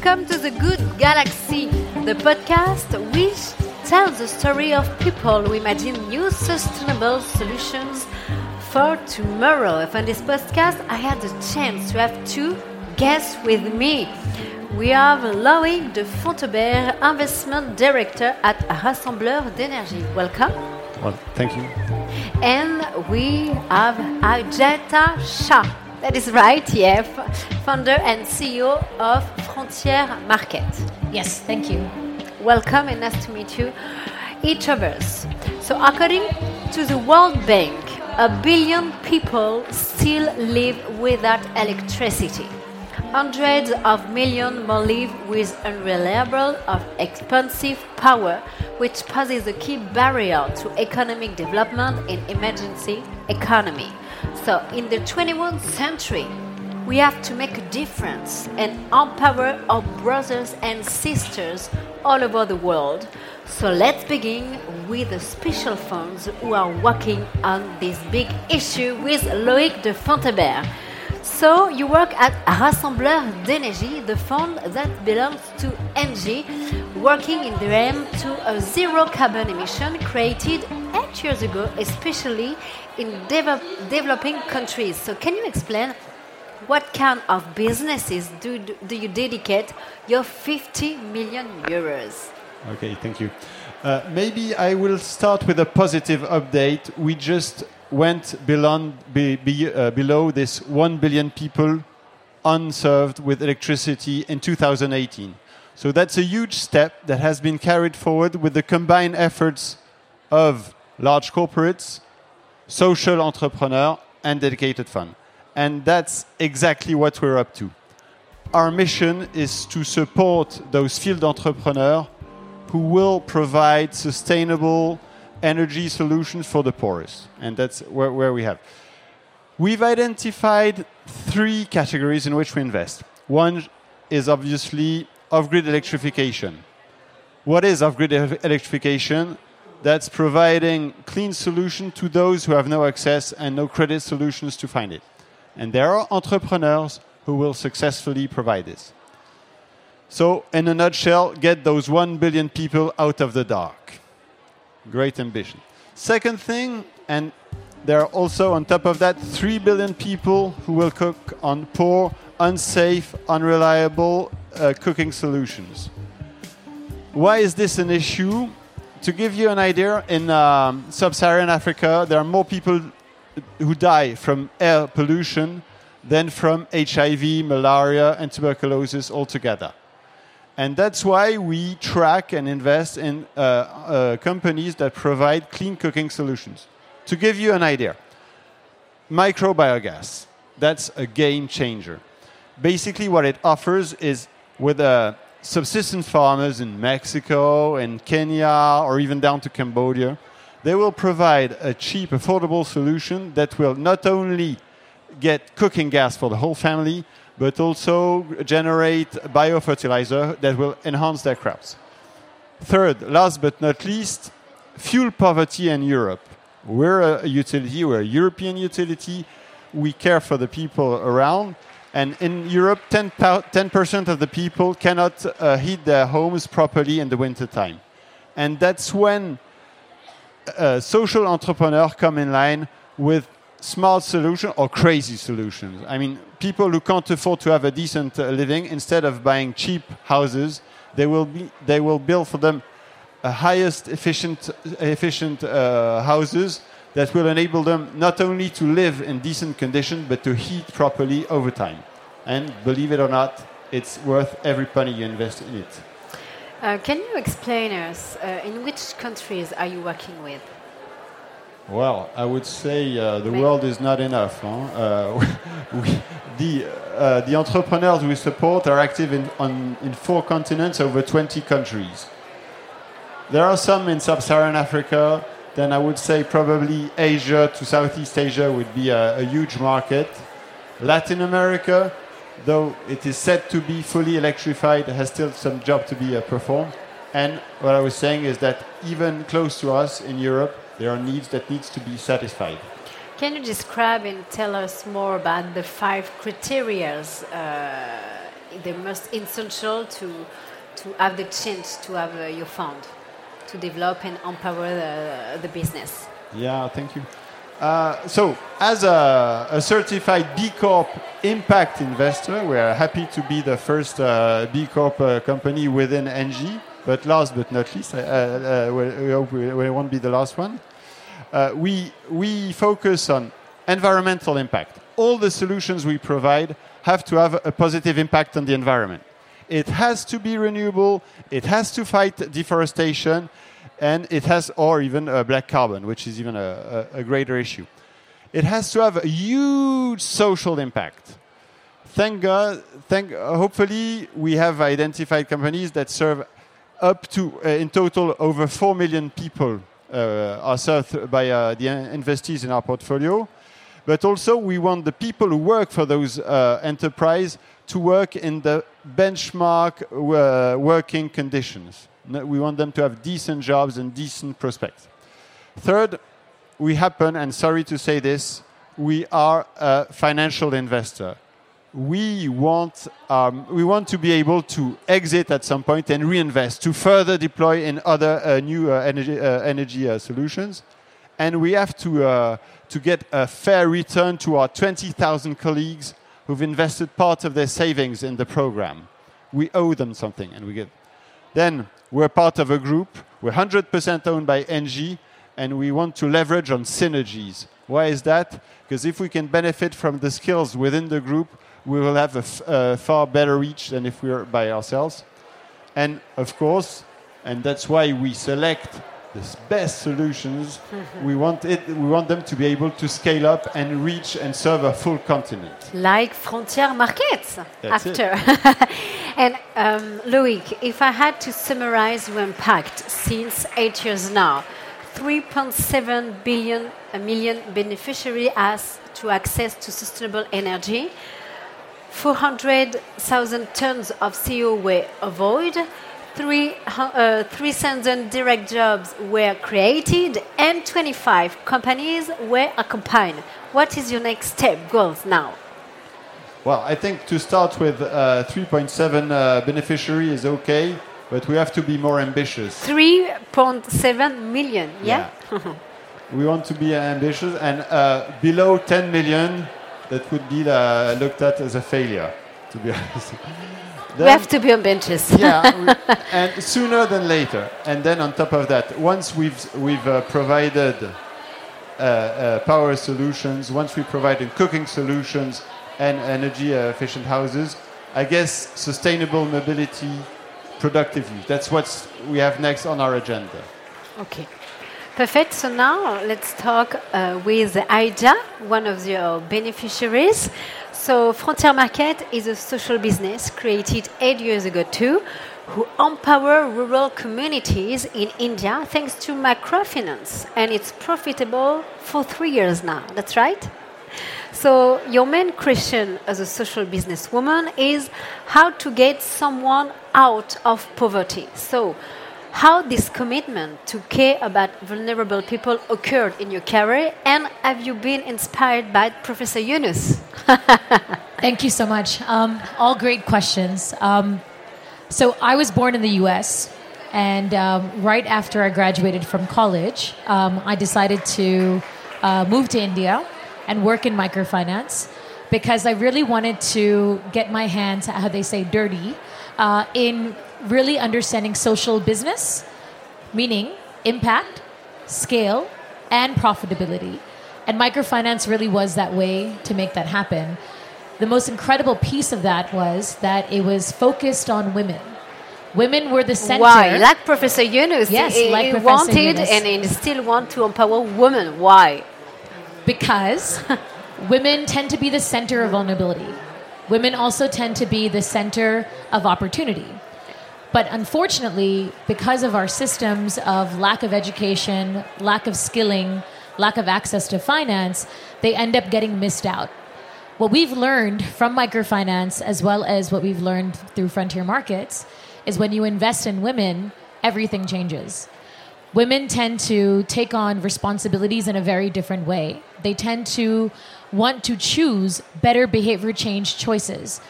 Welcome to the Good Galaxy, the podcast which tells the story of people who imagine new sustainable solutions for tomorrow. For this podcast, I had the chance to have two guests with me. We have Loïc de Fontaubert, Investment Director at Rassembleurs d'Energies. Welcome. Well, thank you. And we have Ajaita Shah. That is right, yeah. Founder and CEO of Frontier Market. Yes, thank you. Welcome and nice to meet you, each of us. So, according to the World Bank, a billion people still live without electricity. Hundreds of millions more live with unreliable or expensive power, which poses a key barrier to economic development in emergency economy. So, in the 21st century, we have to make a difference and empower our brothers and sisters all over the world. So, let's begin with the special funds who are working on this big issue with Loïc de Fontaubert. So, you work at Rassembleurs d'Energies, the fund that belongs to ENGIE, working in the aim to a zero carbon emission created years ago, especially in develop, developing countries. So, can you explain what kind of businesses do, do you dedicate your 50 million euros? Okay, thank you. Uh, maybe I will start with a positive update. We just went beyond, be, be, uh, below this 1 billion people unserved with electricity in 2018. So that's a huge step that has been carried forward with the combined efforts of large corporates, social entrepreneur, and dedicated fund. And that's exactly what we're up to. Our mission is to support those field entrepreneurs who will provide sustainable energy solutions for the poorest. And that's where, where we have. We've identified three categories in which we invest. One is obviously off grid electrification. What is off grid electrification? That's providing clean solution to those who have no access and no credit solutions to find it. And there are entrepreneurs who will successfully provide this. So, in a nutshell, get those 1 billion people out of the dark. Great ambition. Second thing, and there are also on top of that 3 billion people who will cook on poor, unsafe, unreliable uh, cooking solutions. Why is this an issue? To give you an idea, in um, sub Saharan Africa, there are more people who die from air pollution than from HIV, malaria, and tuberculosis altogether. And that's why we track and invest in uh, uh, companies that provide clean cooking solutions. To give you an idea, microbiogas, that's a game changer. Basically, what it offers is with uh, subsistence farmers in Mexico and Kenya or even down to Cambodia, they will provide a cheap, affordable solution that will not only get cooking gas for the whole family, but also generate biofertilizer that will enhance their crops. Third, last but not least, fuel poverty in Europe. We're a utility, we're a European utility. We care for the people around. And in Europe, 10%, of the people cannot uh, heat their homes properly in the wintertime. And that's when uh, social entrepreneurs come in line with smart solutions or crazy solutions. I mean, people who can't afford to have a decent uh, living, instead of buying cheap houses, they will, be, they will build for them a highest efficient, efficient uh, houses that will enable them not only to live in decent conditions, but to heat properly over time. And believe it or not, it's worth every penny you invest in it. Uh, can you explain us uh, in which countries are you working with? Well, I would say uh, the world is not enough. Huh? Uh, we, the, uh, the entrepreneurs we support are active in, on, in four continents over 20 countries. There are some in sub Saharan Africa, then I would say probably Asia to Southeast Asia would be a, a huge market. Latin America, though it is said to be fully electrified, has still some job to be uh, performed. And what I was saying is that even close to us in Europe, there are needs that needs to be satisfied. Can you describe and tell us more about the five criteria uh, the most essential to to have the chance to have uh, your fund to develop and empower the, the business. Yeah, thank you. Uh, so, as a, a, certified B Corp impact investor, we are happy to be the first uh, B Corp uh, company within Engie. But last but not least, uh, uh, we, hope we, we, won't be the last one. Uh, we, we focus on environmental impact. All the solutions we provide have to have a positive impact on the environment. It has to be renewable, it has to fight deforestation, and it has, or even uh, black carbon, which is even a, a, a greater issue. It has to have a huge social impact. Thank God, thank, hopefully, we have identified companies that serve up to, uh, in total, over 4 million people uh, are served by uh, the investees in our portfolio. But also, we want the people who work for those uh, enterprise to work in the benchmark working conditions. We want them to have decent jobs and decent prospects. Third, we happen, and sorry to say this, we are a financial investor. We want, um, we want to be able to exit at some point and reinvest to further deploy in other uh, new uh, energy, uh, energy uh, solutions. And we have to, uh, to get a fair return to our 20,000 colleagues who've invested part of their savings in the program. We owe them something, and we get. Then we're part of a group. We're 100% owned by Engie, and we want to leverage on synergies. Why is that? Because if we can benefit from the skills within the group, we will have a, far better reach than if we are by ourselves. And of course, and that's why we select the best solutions. We want it. We want them to be able to scale up and reach and serve a full continent. Like frontier markets. That's after. and um, Loic, if I had to summarize your impact since eight years now, 3.7 billion a million beneficiary has to access to sustainable energy. 400,000 tons of CO were avoided three, uh, 3,000 direct jobs were created and 25 companies were accompanied. What is your next step, goals now? Well, I think to start with uh, 3.7 uh, beneficiary is okay, but we have to be more ambitious. 3.7 million, yeah? yeah. we want to be ambitious, and uh, below 10 million, that would be uh, looked at as a failure, to be honest. Then, we have to be ambitious. yeah, and sooner than later. And then on top of that, once we've we've uh, provided uh, uh, power solutions, once we provided cooking solutions and energy uh, efficient houses, I guess sustainable mobility, productive use. That's what we have next on our agenda. Okay. Perfect. So now let's talk uh, with Aida, one of your beneficiaries. So Frontier Market is a social business created eight years ago too, who empower rural communities in India thanks to microfinance, and it's profitable for three years now. That's right. So your main question as a social businesswoman is how to get someone out of poverty. So how this commitment to care about vulnerable people occurred in your career, and have you been inspired by Professor Yunus? Thank you so much. Um, all great questions. Um, so, I was born in the US, and um, right after I graduated from college, um, I decided to uh, move to India and work in microfinance because I really wanted to get my hands, how they say, dirty uh, in really understanding social business, meaning impact, scale, and profitability. And microfinance really was that way to make that happen. The most incredible piece of that was that it was focused on women. Women were the center. Why? Like Professor Yunus. Yes, he, like he Professor wanted Yunus. and he still want to empower women. Why? Because women tend to be the center of vulnerability. Women also tend to be the center of opportunity. But unfortunately, because of our systems of lack of education, lack of skilling, lack of access to finance, they end up getting missed out. What we've learned from microfinance, as well as what we've learned through frontier markets, is when you invest in women, everything changes. Women tend to take on responsibilities in a very different way. They tend to want to choose better behavior change choices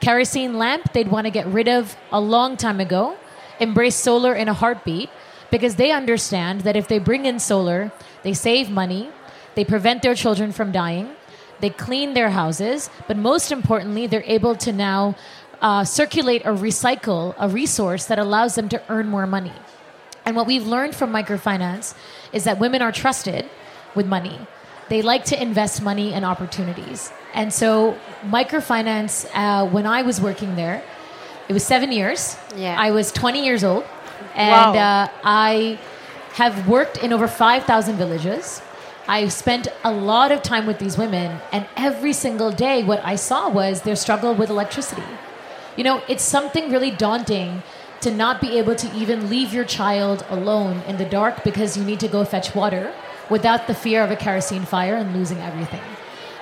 Kerosene lamp, they'd want to get rid of a long time ago. Embrace solar in a heartbeat because they understand that if they bring in solar, they save money, they prevent their children from dying, they clean their houses, but most importantly, they're able to now uh, circulate or recycle a resource that allows them to earn more money. And what we've learned from microfinance is that women are trusted with money. They like to invest money in opportunities. And so, microfinance, uh, when I was working there, it was seven years. Yeah. I was 20 years old. And Wow. uh, I have worked in over 5,000 villages. I spent a lot of time with these women, and every single day, what I saw was their struggle with electricity. You know, it's something really daunting to not be able to even leave your child alone in the dark because you need to go fetch water without the fear of a kerosene fire and losing everything.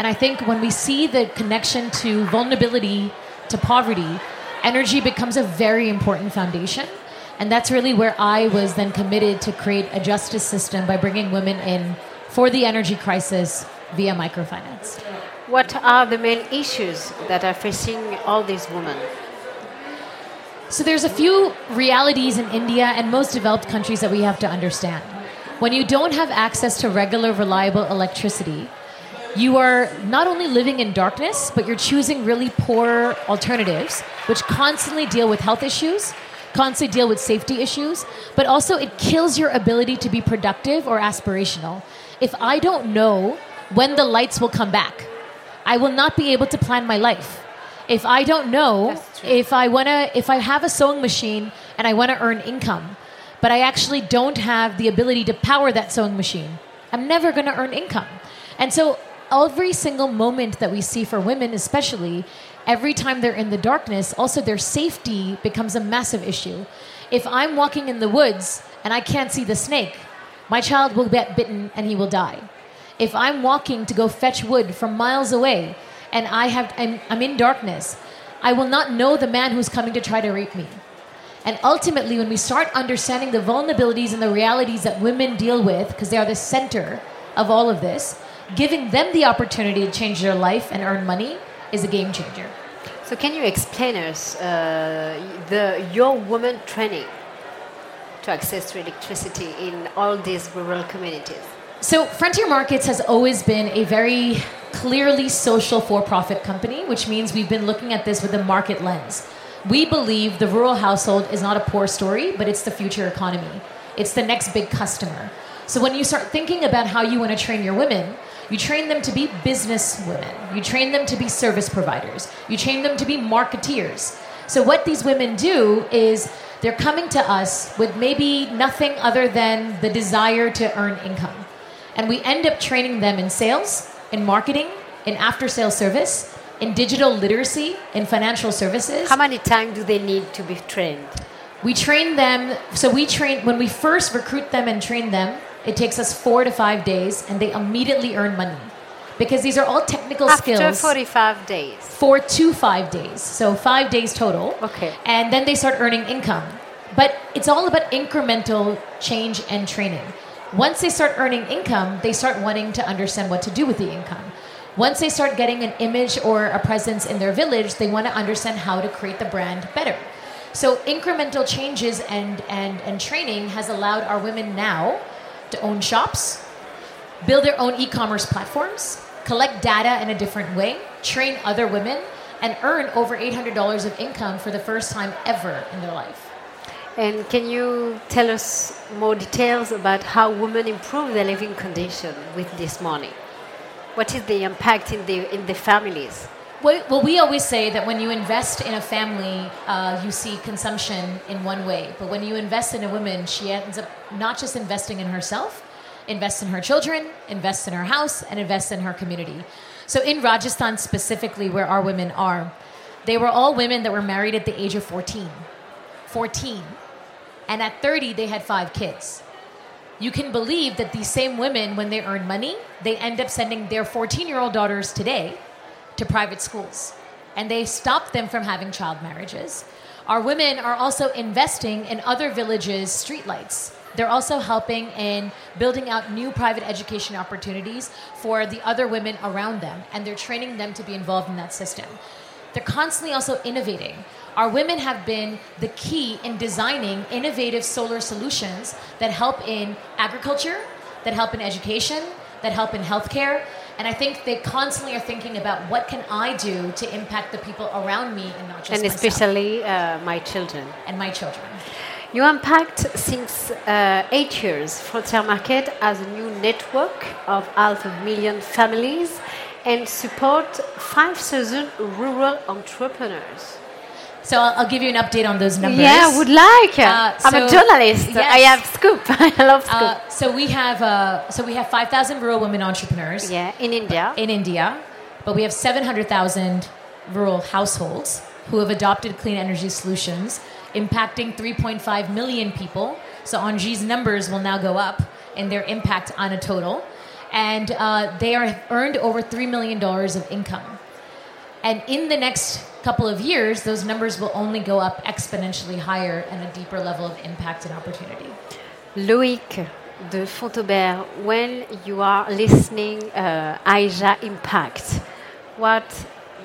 And I think when we see the connection to vulnerability to poverty, energy becomes a very important foundation. And that's really where I was then committed to create a justice system by bringing women in for the energy crisis via microfinance. What are the main issues that are facing all these women? So there's a few realities in India and most developed countries that we have to understand. When you don't have access to regular, reliable electricity, you are not only living in darkness, but you're choosing really poor alternatives, which constantly deal with health issues, constantly deal with safety issues, but also it kills your ability to be productive or aspirational. If I don't know when the lights will come back, I will not be able to plan my life. If I don't know if I want to if I have a sewing machine and I want to earn income, but I actually don't have the ability to power that sewing machine, I'm never going to earn income. And so every single moment that we see for women especially, every time they're in the darkness, also their safety becomes a massive issue. If I'm walking in the woods and I can't see the snake, my child will get bitten and he will die if I'm walking to go fetch wood from miles away and I have I'm, I'm in darkness, I will not know the man who's coming to try to rape me. And ultimately, when we start understanding the vulnerabilities and the realities that women deal with, because they are the center of all of this, giving them the opportunity to change their life and earn money is a game changer. So, can you explain us uh, the your woman training to access to electricity in all these rural communities? So, Frontier Markets has always been a very clearly social for profit company, which means we've been looking at this with a market lens. We believe the rural household is not a poor story, but it's the future economy. It's the next big customer. So, when you start thinking about how you want to train your women, you train them to be business women, you train them to be service providers, you train them to be marketeers. So, what these women do is they're coming to us with maybe nothing other than the desire to earn income. And we end up training them in sales, in marketing, in after sales service, in digital literacy, in financial services. How many times do they need to be trained? We train them, so we train, when we first recruit them and train them, it takes us four to five days and they immediately earn money. Because these are all technical After skills 45 days. four to five days. So five days total. Okay. And then they start earning income. But it's all about incremental change and training. Once they start earning income, they start wanting to understand what to do with the income. Once they start getting an image or a presence in their village, they want to understand how to create the brand better. So incremental changes and, and, and training has allowed our women now to own shops, build their own e-commerce platforms, collect data in a different way, train other women, and earn over $800 of income for the first time ever in their life. And can you tell us more details about how women improve their living condition with this money? What is the impact in the in the families? Well, we always say that when you invest in a family, uh, you see consumption in one way. But when you invest in a woman, she ends up not just investing in herself, invests in her children, invests in her house, and invests in her community. So in Rajasthan specifically, where our women are, they were all women that were married at the age of 14. 14. And at 30, they had five kids. You can believe that these same women, when they earn money, they end up sending their 14 year old daughters today to private schools. And they stop them from having child marriages. Our women are also investing in other villages' streetlights. They're also helping in building out new private education opportunities for the other women around them, and they're training them to be involved in that system. they're constantly also innovating. Our women have been the key in designing innovative solar solutions that help in agriculture, that help in education, that help in healthcare. And I think they constantly are thinking about what can I do to impact the people around me and not just and myself especially uh, my children. and my children. You impact since uh, eight years Frontier Market as a new network of half a million families and support 5,000 rural entrepreneurs. So I'll, I'll give you an update on those numbers. Yeah, I would like. Uh, I'm a so- journalist. I have scoop. I love scoop. Uh, so we have uh, so we have 5,000 rural women entrepreneurs yeah, in India. in India, but we have 700,000 rural households who have adopted clean energy solutions, impacting 3.5 million people. So Engie's numbers will now go up in their impact on a total, and uh, they are earned over three million dollars of income. And in the next couple of years, those numbers will only go up exponentially higher and a deeper level of impact and opportunity. Loïc de Fontaubert, when you are listening uh, Asia Impact, what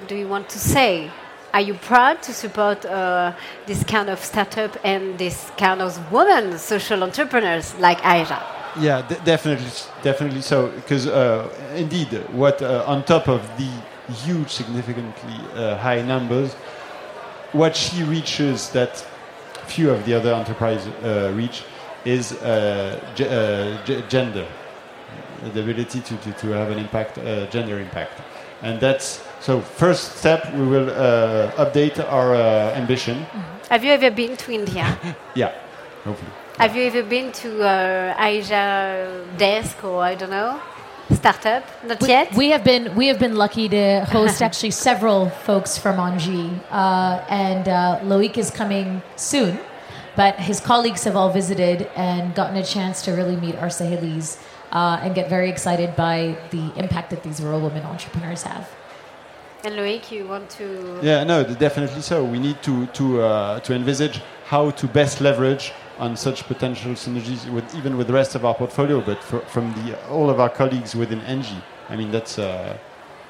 do you want to say? Are you proud to support uh, this kind of startup and this kind of women social entrepreneurs like Aja? Yeah, de- definitely, definitely so. Because uh, indeed, what uh, on top of the huge, significantly uh, high numbers, what she reaches that few of the other enterprises uh, reach is uh, uh, ge- gender, the ability to, to, to have an impact, uh, gender impact, and that's so. First step, we will uh, update our uh, ambition. Have you ever been to India? Yeah, hopefully. Have you ever been to uh, Asia desk or I don't know startup? Not We, yet. we have been we have been lucky to host actually several folks from Engie, uh, and uh, Loic is coming soon, but his colleagues have all visited and gotten a chance to really meet our Sahelis uh, and get very excited by the impact that these rural women entrepreneurs have. and Loic, you want to? Yeah, no, definitely so. We need to to uh, to envisage how to best leverage on such potential synergies with even with the rest of our portfolio, but for, from the all of our colleagues within Engie. I mean, that's uh,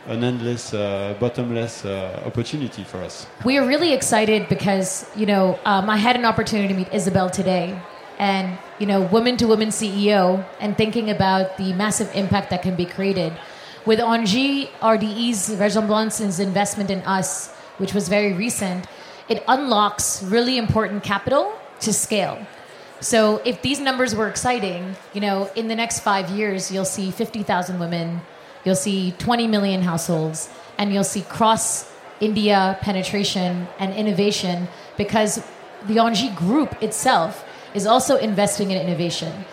an endless, uh, bottomless uh, opportunity for us. We are really excited because you know um, I had an opportunity to meet Isabel today, and you know, woman to woman CEO, and thinking about the massive impact that can be created with Engie RDE's Resemblance's investment in us, which was very recent. It unlocks really important capital to scale. So if these numbers were exciting, you know, in the next five years, you'll see 50,000 women, you'll see 20 million households, and you'll see cross India penetration and innovation because the Engie group itself is also investing in innovation.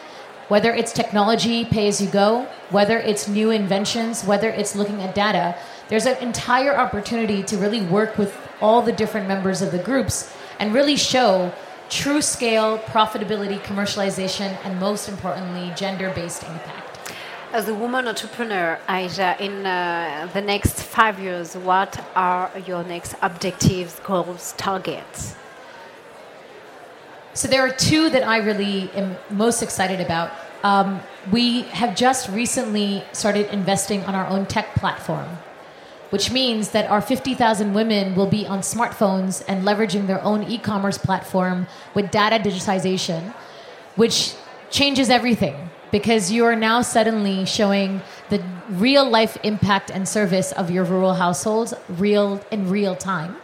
Whether it's technology, pay as you go, whether it's new inventions, whether it's looking at data, there's an entire opportunity to really work with all the different members of the groups and really show true scale, profitability, commercialization, and most importantly, gender based impact. As a woman entrepreneur, Aja, in uh, the next five years, what are your next objectives, goals, targets? So there are two that I really am most excited about. Um, we have just recently started investing on our own tech platform, which means that our 50,000 women will be on smartphones and leveraging their own e commerce platform with data digitization, which changes everything because you are now suddenly showing the real life impact and service of your rural households real in real time.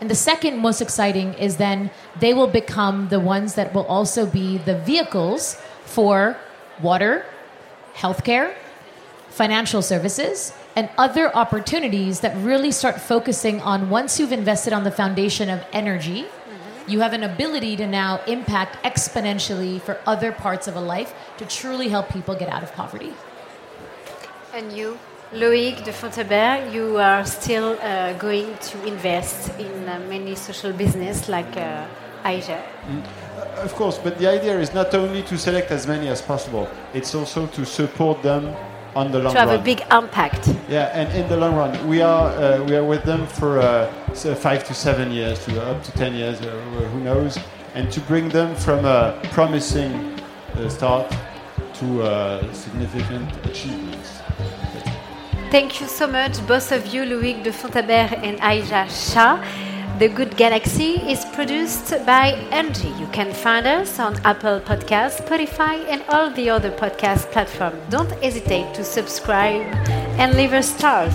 And the second most exciting is then they will become the ones that will also be the vehicles for water, healthcare, financial services, and other opportunities that really start focusing on once you've invested on the foundation of energy, you have an ability to now impact exponentially for other parts of a life to truly help people get out of poverty. And you, Loïc de Fontaubert, you are still uh, going to invest in uh, many social business like uh, Aja. Of course, but the idea is not only to select as many as possible; it's also to support them on the long To have run. a big impact. Yeah, and in the long run, we are uh, we are with them for uh, so five to seven years, to up to ten years, uh, who knows, and to bring them from a promising uh, start to uh, significant achievements. Thank you so much, both of you, Louis de Fontaubert and Aisha Shah. The Good Galaxy is produced by Engie. You can find us on Apple Podcasts, Spotify, and all the other podcast platforms. Don't hesitate to subscribe and leave us stars.